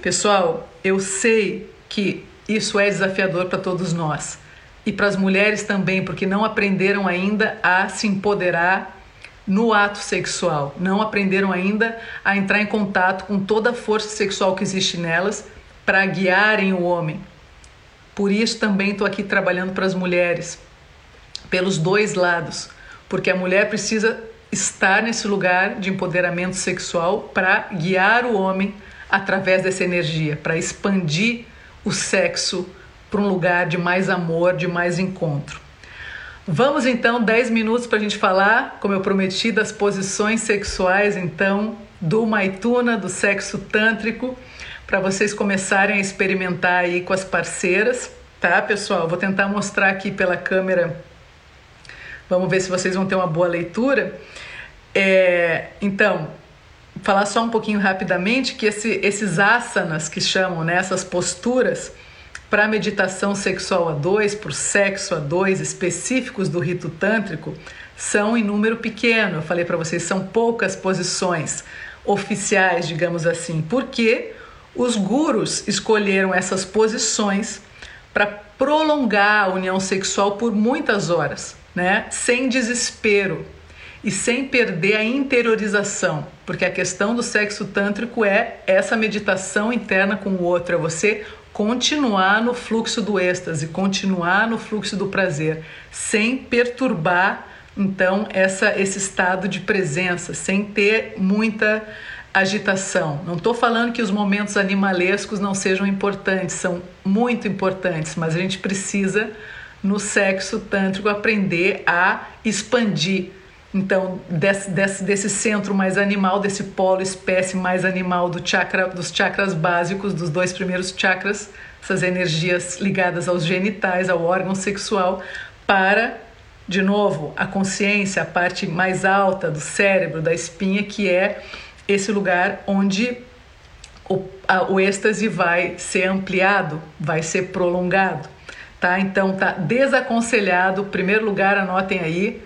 A: Pessoal, eu sei que isso é desafiador para todos nós e para as mulheres também, porque não aprenderam ainda a se empoderar no ato sexual, não aprenderam ainda a entrar em contato com toda a força sexual que existe nelas para guiarem o homem. Por isso também estou aqui trabalhando para as mulheres, pelos dois lados, porque a mulher precisa estar nesse lugar de empoderamento sexual para guiar o homem através dessa energia, para expandir o sexo para um lugar de mais amor, de mais encontro. Vamos então 10 minutos para a gente falar, como eu prometi, das posições sexuais então do Maituna, do sexo tântrico, para vocês começarem a experimentar aí com as parceiras, tá, pessoal? Vou tentar mostrar aqui pela câmera. Vamos ver se vocês vão ter uma boa leitura. É, então, falar só um pouquinho rapidamente que esse, esses asanas que chamam, né, essas posturas para meditação sexual a dois, por sexo a dois, específicos do rito tântrico, são em número pequeno. Eu falei para vocês, são poucas posições oficiais, digamos assim, porque os gurus escolheram essas posições para prolongar a união sexual por muitas horas, né? Sem desespero, e sem perder a interiorização, porque a questão do sexo tântrico é essa meditação interna com o outro, é você continuar no fluxo do êxtase, continuar no fluxo do prazer, sem perturbar então essa esse estado de presença, sem ter muita agitação. Não estou falando que os momentos animalescos não sejam importantes, são muito importantes, mas a gente precisa no sexo tântrico aprender a expandir então, desse, desse, desse centro mais animal, desse polo espécie mais animal do chakra, dos chakras básicos, dos dois primeiros chakras, essas energias ligadas aos genitais, ao órgão sexual, para, de novo, a consciência, a parte mais alta do cérebro, da espinha, que é esse lugar onde o, a, o êxtase vai ser ampliado, vai ser prolongado. Tá? Então, tá desaconselhado, primeiro lugar, anotem aí,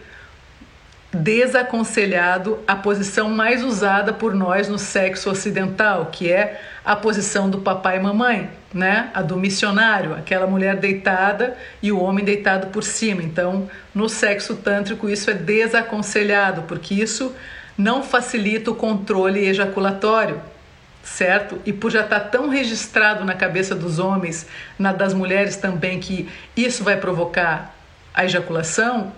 A: desaconselhado a posição mais usada por nós no sexo ocidental, que é a posição do papai e mamãe, né? A do missionário, aquela mulher deitada e o homem deitado por cima. Então, no sexo tântrico isso é desaconselhado, porque isso não facilita o controle ejaculatório, certo? E por já estar tão registrado na cabeça dos homens, na das mulheres também que isso vai provocar a ejaculação,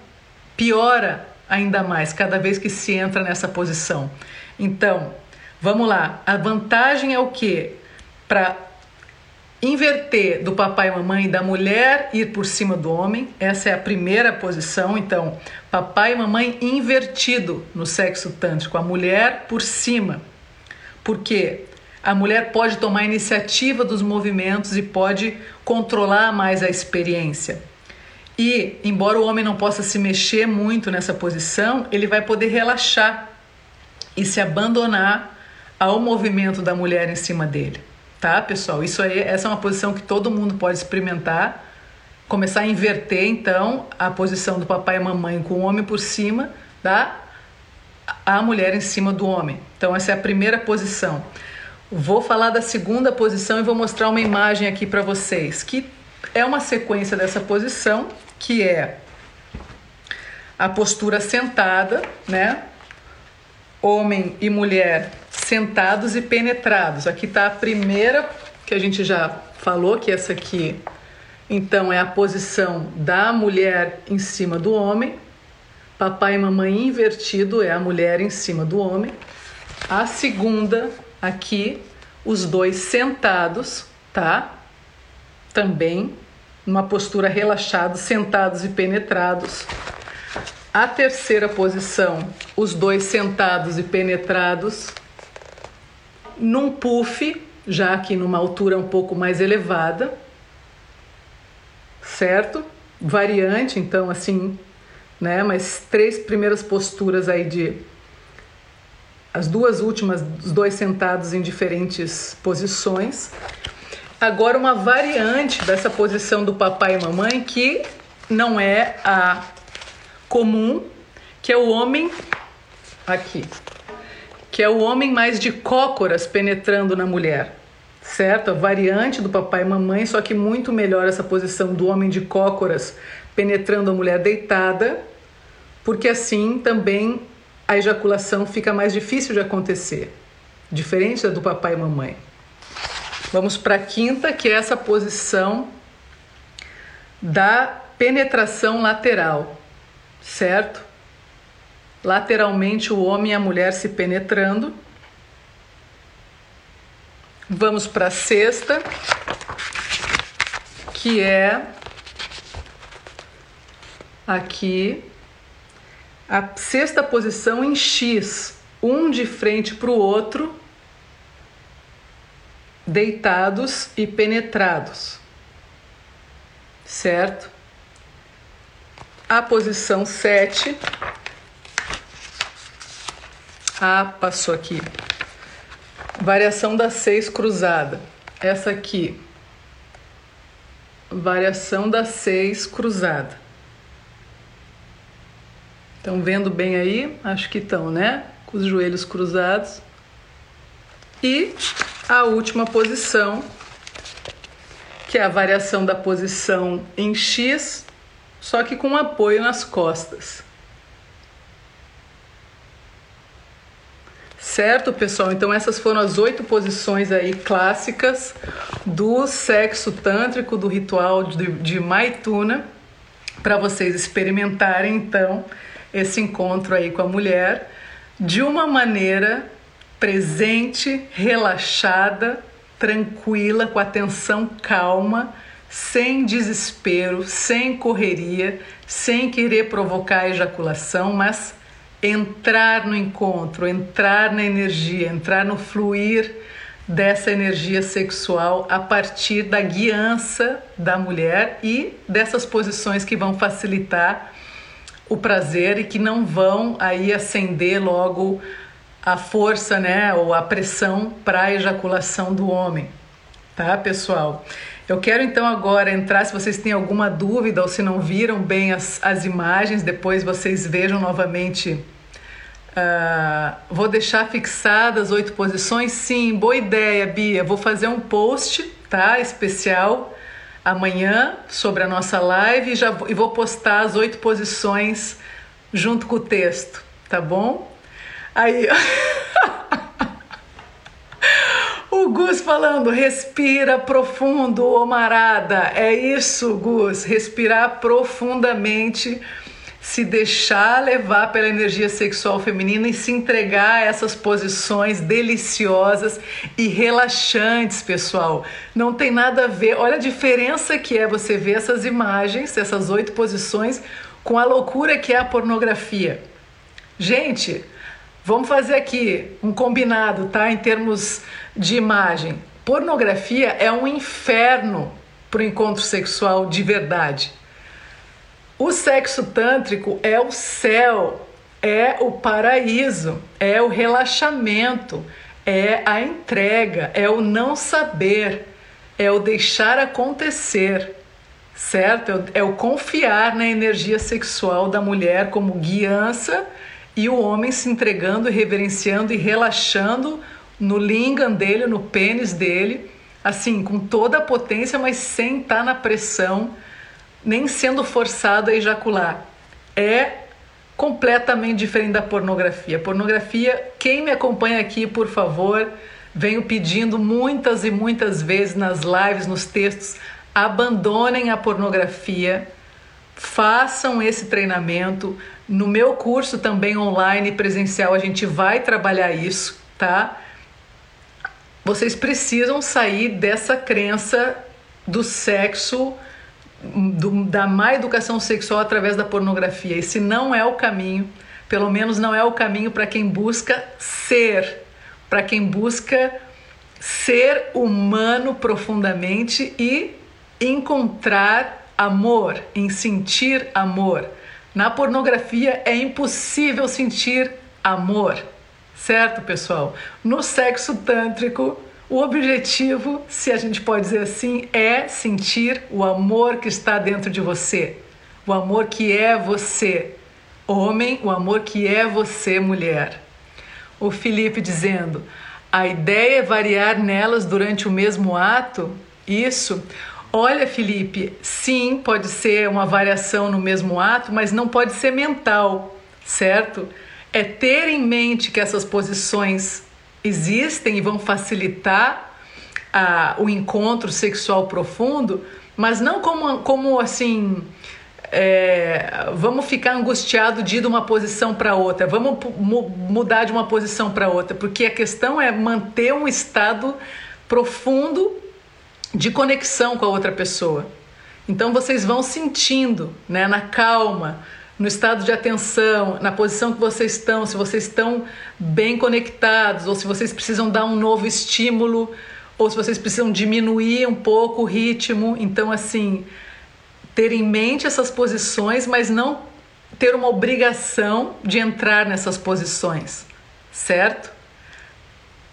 A: piora ainda mais cada vez que se entra nessa posição. Então, vamos lá. A vantagem é o que? Para inverter do papai e mamãe da mulher ir por cima do homem. Essa é a primeira posição. Então, papai e mamãe invertido no sexo tântrico, a mulher por cima. Porque a mulher pode tomar iniciativa dos movimentos e pode controlar mais a experiência. E, embora o homem não possa se mexer muito nessa posição, ele vai poder relaxar e se abandonar ao movimento da mulher em cima dele tá, pessoal? Isso aí, essa é uma posição que todo mundo pode experimentar. Começar a inverter, então, a posição do papai e mamãe com o homem por cima, tá? A mulher em cima do homem. Então, essa é a primeira posição. Vou falar da segunda posição e vou mostrar uma imagem aqui para vocês, que é uma sequência dessa posição, que é a postura sentada, né? Homem e mulher sentados e penetrados. Aqui está a primeira que a gente já falou, que essa aqui, então, é a posição da mulher em cima do homem. Papai e mamãe invertido é a mulher em cima do homem. A segunda, aqui, os dois sentados, tá? Também numa postura relaxada, sentados e penetrados. A terceira posição, os dois sentados e penetrados num puff, já aqui numa altura um pouco mais elevada, certo? Variante, então, assim, né? Mas três primeiras posturas aí de. As duas últimas, os dois sentados em diferentes posições. Agora, uma variante dessa posição do papai e mamãe que não é a comum, que é o homem aqui que é o homem mais de cócoras penetrando na mulher, certo? A variante do papai e mamãe, só que muito melhor essa posição do homem de cócoras penetrando a mulher deitada, porque assim também a ejaculação fica mais difícil de acontecer, diferente da do papai e mamãe. Vamos para a quinta, que é essa posição da penetração lateral, certo? lateralmente o homem e a mulher se penetrando. Vamos para a sexta, que é aqui a sexta posição em X, um de frente para o outro, deitados e penetrados, certo? A posição 7 ah, passou aqui. Variação da 6 cruzada. Essa aqui. Variação da 6 cruzada. Estão vendo bem aí? Acho que estão, né? Com os joelhos cruzados. E a última posição, que é a variação da posição em X, só que com apoio nas costas. Certo, pessoal? Então essas foram as oito posições aí clássicas do sexo tântrico, do ritual de, de Maituna, para vocês experimentarem então esse encontro aí com a mulher de uma maneira presente, relaxada, tranquila, com atenção calma, sem desespero, sem correria, sem querer provocar ejaculação, mas entrar no encontro, entrar na energia, entrar no fluir dessa energia sexual a partir da guiança da mulher e dessas posições que vão facilitar o prazer e que não vão aí acender logo a força, né, ou a pressão para a ejaculação do homem. Tá, pessoal? Eu quero então agora entrar, se vocês têm alguma dúvida ou se não viram bem as, as imagens, depois vocês vejam novamente. Uh, vou deixar fixadas oito posições? Sim, boa ideia, Bia. Vou fazer um post, tá? Especial amanhã sobre a nossa live e, já, e vou postar as oito posições junto com o texto, tá bom? Aí. <laughs> <laughs> O Gus falando, respira profundo, Omarada. É isso, Gus, respirar profundamente se deixar levar pela energia sexual feminina e se entregar a essas posições deliciosas e relaxantes, pessoal. Não tem nada a ver. Olha a diferença que é você ver essas imagens, essas oito posições, com a loucura que é a pornografia. Gente, vamos fazer aqui um combinado, tá? Em termos de imagem. Pornografia é um inferno para o encontro sexual de verdade. O sexo tântrico é o céu, é o paraíso, é o relaxamento, é a entrega, é o não saber, é o deixar acontecer, certo? É o confiar na energia sexual da mulher como guiança e o homem se entregando, reverenciando e relaxando no lingam dele, no pênis dele, assim, com toda a potência, mas sem estar na pressão nem sendo forçado a ejacular. É completamente diferente da pornografia. Pornografia, quem me acompanha aqui, por favor, venho pedindo muitas e muitas vezes nas lives, nos textos, abandonem a pornografia, façam esse treinamento. No meu curso também online presencial a gente vai trabalhar isso, tá? Vocês precisam sair dessa crença do sexo do, da má educação sexual através da pornografia. Esse não é o caminho, pelo menos não é o caminho para quem busca ser, para quem busca ser humano profundamente e encontrar amor, em sentir amor. Na pornografia é impossível sentir amor, certo, pessoal? No sexo tântrico, o objetivo, se a gente pode dizer assim, é sentir o amor que está dentro de você, o amor que é você, homem, o amor que é você, mulher. O Felipe dizendo: a ideia é variar nelas durante o mesmo ato? Isso. Olha, Felipe, sim, pode ser uma variação no mesmo ato, mas não pode ser mental, certo? É ter em mente que essas posições existem e vão facilitar a, o encontro sexual profundo, mas não como, como assim. É, vamos ficar angustiado de ir de uma posição para outra, vamos mudar de uma posição para outra, porque a questão é manter um estado profundo de conexão com a outra pessoa. Então vocês vão sentindo, né, na calma, no estado de atenção, na posição que vocês estão, se vocês estão bem conectados, ou se vocês precisam dar um novo estímulo, ou se vocês precisam diminuir um pouco o ritmo. Então, assim, ter em mente essas posições, mas não ter uma obrigação de entrar nessas posições, certo?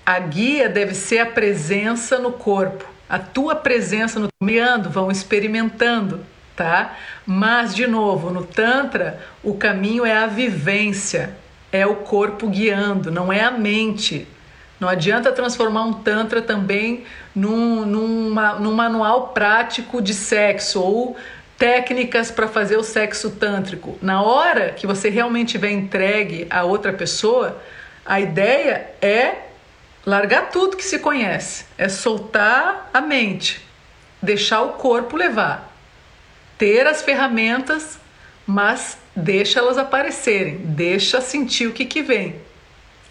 A: A guia deve ser a presença no corpo, a tua presença no vão experimentando tá? Mas, de novo, no Tantra, o caminho é a vivência, é o corpo guiando, não é a mente. Não adianta transformar um Tantra também num, numa, num manual prático de sexo ou técnicas para fazer o sexo tântrico. Na hora que você realmente estiver entregue a outra pessoa, a ideia é largar tudo que se conhece, é soltar a mente, deixar o corpo levar ter as ferramentas, mas deixa elas aparecerem, deixa sentir o que, que vem.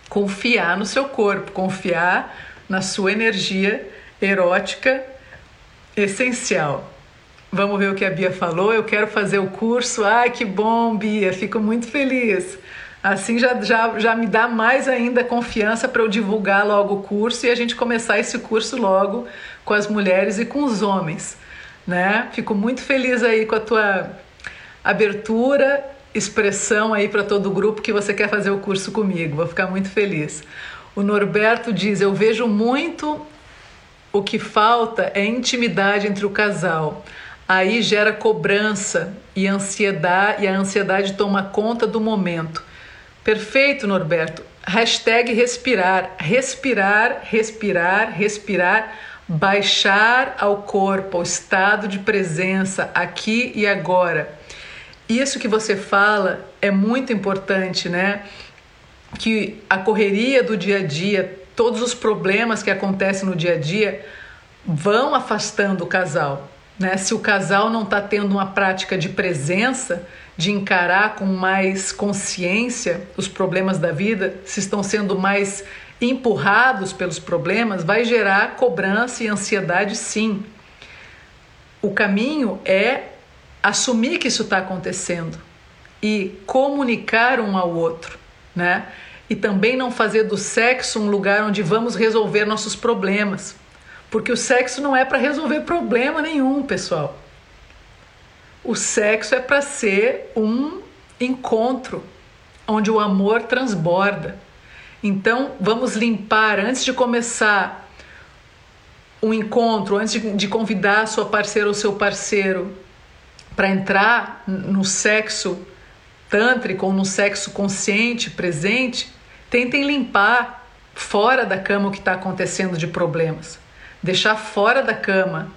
A: Confiar no seu corpo, confiar na sua energia erótica essencial. Vamos ver o que a Bia falou. Eu quero fazer o curso. Ai, que bom, Bia, fico muito feliz. Assim já, já, já me dá mais ainda confiança para eu divulgar logo o curso e a gente começar esse curso logo com as mulheres e com os homens né? Fico muito feliz aí com a tua abertura, expressão aí para todo o grupo que você quer fazer o curso comigo. Vou ficar muito feliz. O Norberto diz: "Eu vejo muito o que falta é intimidade entre o casal. Aí gera cobrança e ansiedade, e a ansiedade toma conta do momento. Perfeito, Norberto. Hashtag respirar, respirar, respirar, respirar baixar ao corpo, ao estado de presença aqui e agora. Isso que você fala é muito importante, né? Que a correria do dia a dia, todos os problemas que acontecem no dia a dia vão afastando o casal. né? Se o casal não está tendo uma prática de presença, de encarar com mais consciência os problemas da vida, se estão sendo mais empurrados pelos problemas, vai gerar cobrança e ansiedade, sim. O caminho é assumir que isso está acontecendo e comunicar um ao outro, né? E também não fazer do sexo um lugar onde vamos resolver nossos problemas, porque o sexo não é para resolver problema nenhum, pessoal. O sexo é para ser um encontro onde o amor transborda. Então, vamos limpar antes de começar um encontro, antes de, de convidar a sua parceira ou seu parceiro para entrar no sexo tântrico ou no sexo consciente, presente, tentem limpar fora da cama o que está acontecendo de problemas. Deixar fora da cama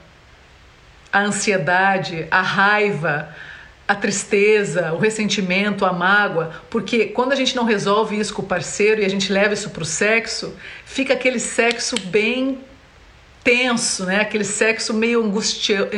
A: a ansiedade, a raiva, a tristeza, o ressentimento, a mágoa, porque quando a gente não resolve isso com o parceiro e a gente leva isso para o sexo, fica aquele sexo bem tenso, né? Aquele sexo meio angustia,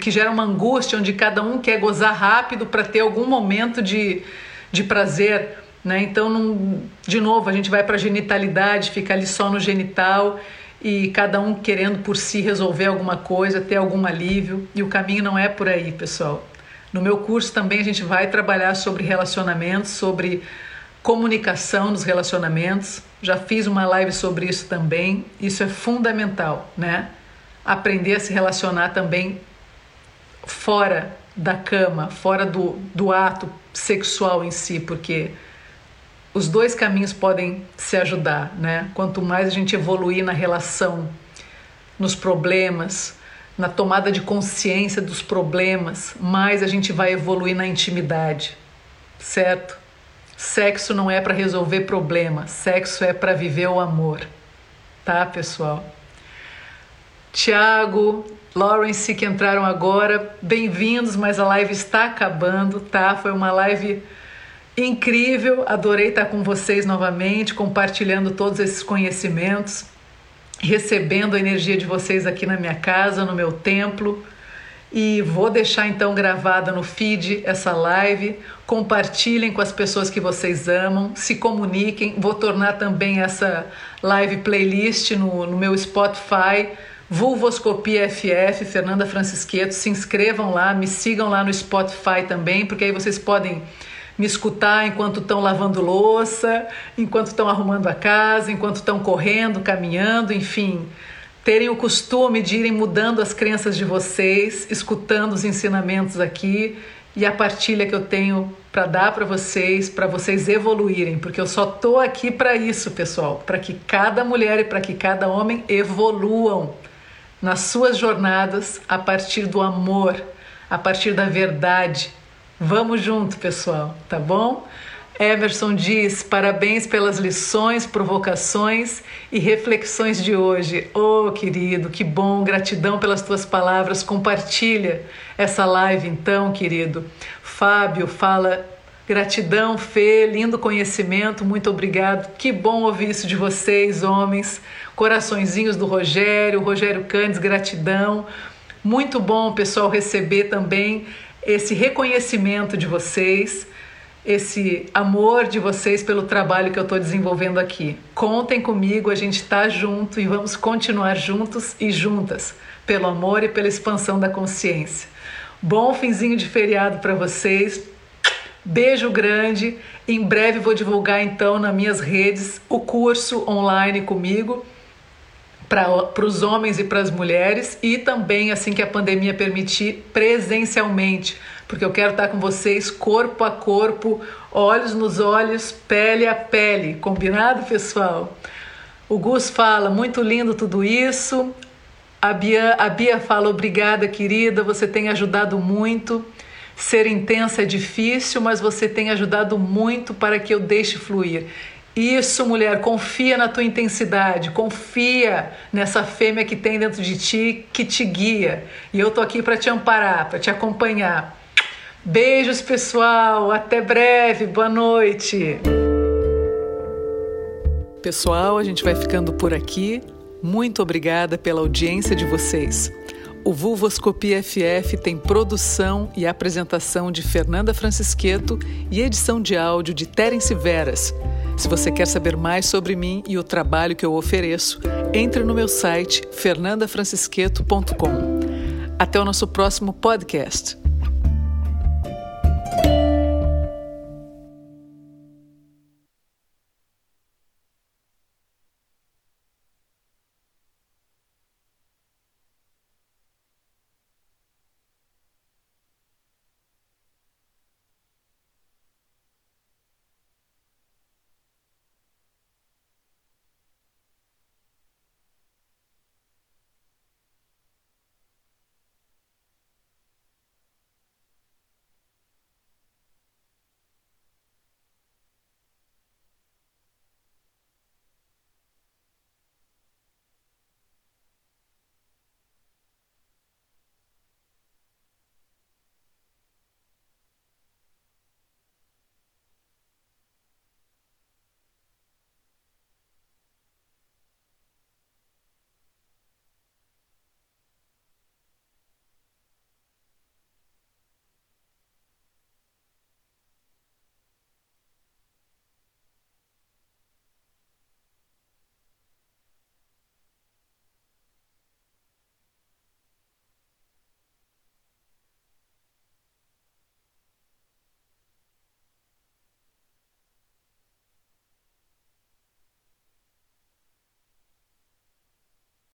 A: que gera uma angústia onde cada um quer gozar rápido para ter algum momento de, de prazer, né? Então, de novo, a gente vai para a genitalidade, fica ali só no genital e cada um querendo por si resolver alguma coisa, ter algum alívio, e o caminho não é por aí, pessoal. No meu curso também a gente vai trabalhar sobre relacionamentos, sobre comunicação nos relacionamentos. Já fiz uma live sobre isso também. Isso é fundamental, né? Aprender a se relacionar também fora da cama, fora do, do ato sexual em si, porque os dois caminhos podem se ajudar, né? Quanto mais a gente evoluir na relação, nos problemas, na tomada de consciência dos problemas, mais a gente vai evoluir na intimidade, certo? Sexo não é para resolver problema, sexo é para viver o amor, tá, pessoal? Tiago, Lawrence que entraram agora, bem-vindos, mas a live está acabando, tá? Foi uma live incrível, adorei estar com vocês novamente, compartilhando todos esses conhecimentos, recebendo a energia de vocês aqui na minha casa, no meu templo. E vou deixar então gravada no feed essa live. Compartilhem com as pessoas que vocês amam, se comuniquem. Vou tornar também essa live playlist no, no meu Spotify. Vulvoscopia FF, Fernanda Francisqueto. Se inscrevam lá, me sigam lá no Spotify também, porque aí vocês podem me escutar enquanto estão lavando louça, enquanto estão arrumando a casa, enquanto estão correndo, caminhando, enfim. Terem o costume de irem mudando as crenças de vocês, escutando os ensinamentos aqui e a partilha que eu tenho para dar para vocês, para vocês evoluírem, porque eu só tô aqui para isso, pessoal, para que cada mulher e para que cada homem evoluam nas suas jornadas a partir do amor, a partir da verdade, Vamos junto, pessoal, tá bom? Emerson diz: parabéns pelas lições, provocações e reflexões de hoje. Oh, querido, que bom, gratidão pelas tuas palavras. Compartilha essa live, então, querido. Fábio fala: gratidão, Fê, lindo conhecimento, muito obrigado. Que bom ouvir isso de vocês, homens. Coraçõezinhos do Rogério, Rogério Candes, gratidão. Muito bom, pessoal, receber também esse reconhecimento de vocês, esse amor de vocês pelo trabalho que eu estou desenvolvendo aqui. Contem comigo, a gente está junto e vamos continuar juntos e juntas, pelo amor e pela expansão da consciência. Bom finzinho de feriado para vocês. Beijo grande. Em breve vou divulgar então nas minhas redes o curso online comigo para os homens e para as mulheres e também, assim que a pandemia permitir, presencialmente, porque eu quero estar com vocês corpo a corpo, olhos nos olhos, pele a pele. Combinado, pessoal? O Gus fala: muito lindo tudo isso. A Bia, a Bia fala: obrigada, querida, você tem ajudado muito. Ser intensa é difícil, mas você tem ajudado muito para que eu deixe fluir. Isso, mulher, confia na tua intensidade, confia nessa fêmea que tem dentro de ti que te guia. E eu tô aqui para te amparar, para te acompanhar. Beijos, pessoal, até breve, boa noite. Pessoal, a gente vai ficando por aqui. Muito obrigada pela audiência de vocês. O Vulvoscopia FF tem produção e apresentação de Fernanda Francisqueto e edição de áudio de Terence Veras. Se você quer saber mais sobre mim e o trabalho que eu ofereço, entre no meu site fernandafrancisqueto.com. Até o nosso próximo podcast.